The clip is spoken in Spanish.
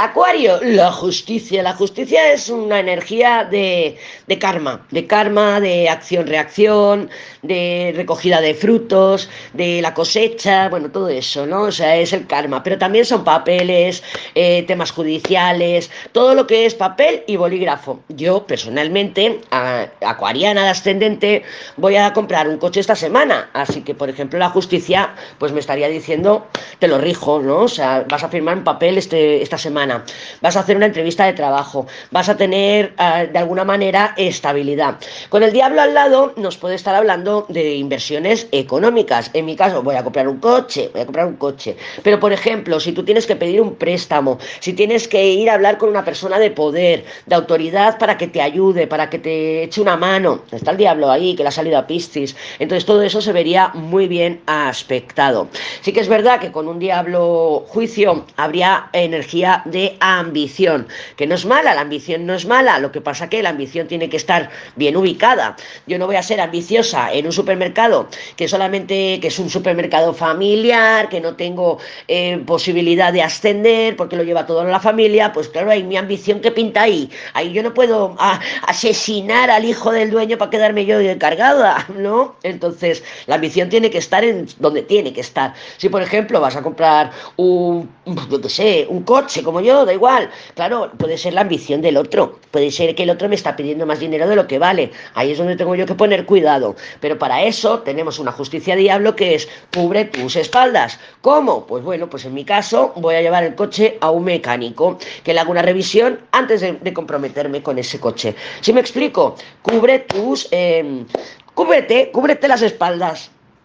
Acuario, la justicia. La justicia es una energía de, de karma, de karma, de acción-reacción, de recogida de frutos, de la cosecha, bueno, todo eso, ¿no? O sea, es el karma. Pero también son papeles, eh, temas judiciales, todo lo que es papel y bolígrafo. Yo, personalmente, acuariana ascendente, voy a comprar un coche esta semana. Así que, por ejemplo, la justicia, pues me estaría diciendo, te lo rijo, ¿no? O sea, vas a firmar un papel este, esta semana, vas a hacer una entrevista de trabajo, vas a tener, eh, de alguna manera, estabilidad. Con el diablo al lado, nos puede estar hablando de inversiones económicas. En mi caso, voy a comprar un coche, voy a comprar un coche. Pero, por ejemplo, si tú tienes que pedir un préstamo, si tienes que ir a hablar con una persona de poder, de autoridad para que te ayude, para que te eche una mano, está el diablo ahí, que le ha salido a Piscis. Entonces, todo eso se vería muy bien aspectado. Sí que es verdad que con un diablo juicio habría energía de ambición, que no es mala, la ambición no es mala, lo que pasa que la ambición tiene que estar bien ubicada. Yo no voy a ser ambiciosa en un supermercado que solamente que es un supermercado familiar, que no tengo eh, posibilidad de ascender porque lo lleva toda la familia, pues claro, hay mi ambición que pinta ahí. Ahí yo no puedo asesinar al hijo del dueño para quedarme yo encargada, ¿no? Entonces, la ambición tiene que estar en donde tiene que estar. Si, por ejemplo, vas a comprar un, yo sé, un coche como yo, da igual. Claro, puede ser la ambición del otro. Puede ser que el otro me está pidiendo más dinero de lo que vale. Ahí es donde tengo yo que poner cuidado. Pero para eso tenemos una justicia diablo que es cubre tus espaldas. ¿Cómo? Pues bueno, pues en mi caso voy a llevar el coche a un mecánico que le haga una revisión antes de, comprometerme con ese coche. Si me explico, cubre tus... Eh, cúbrete, cúbrete las espaldas.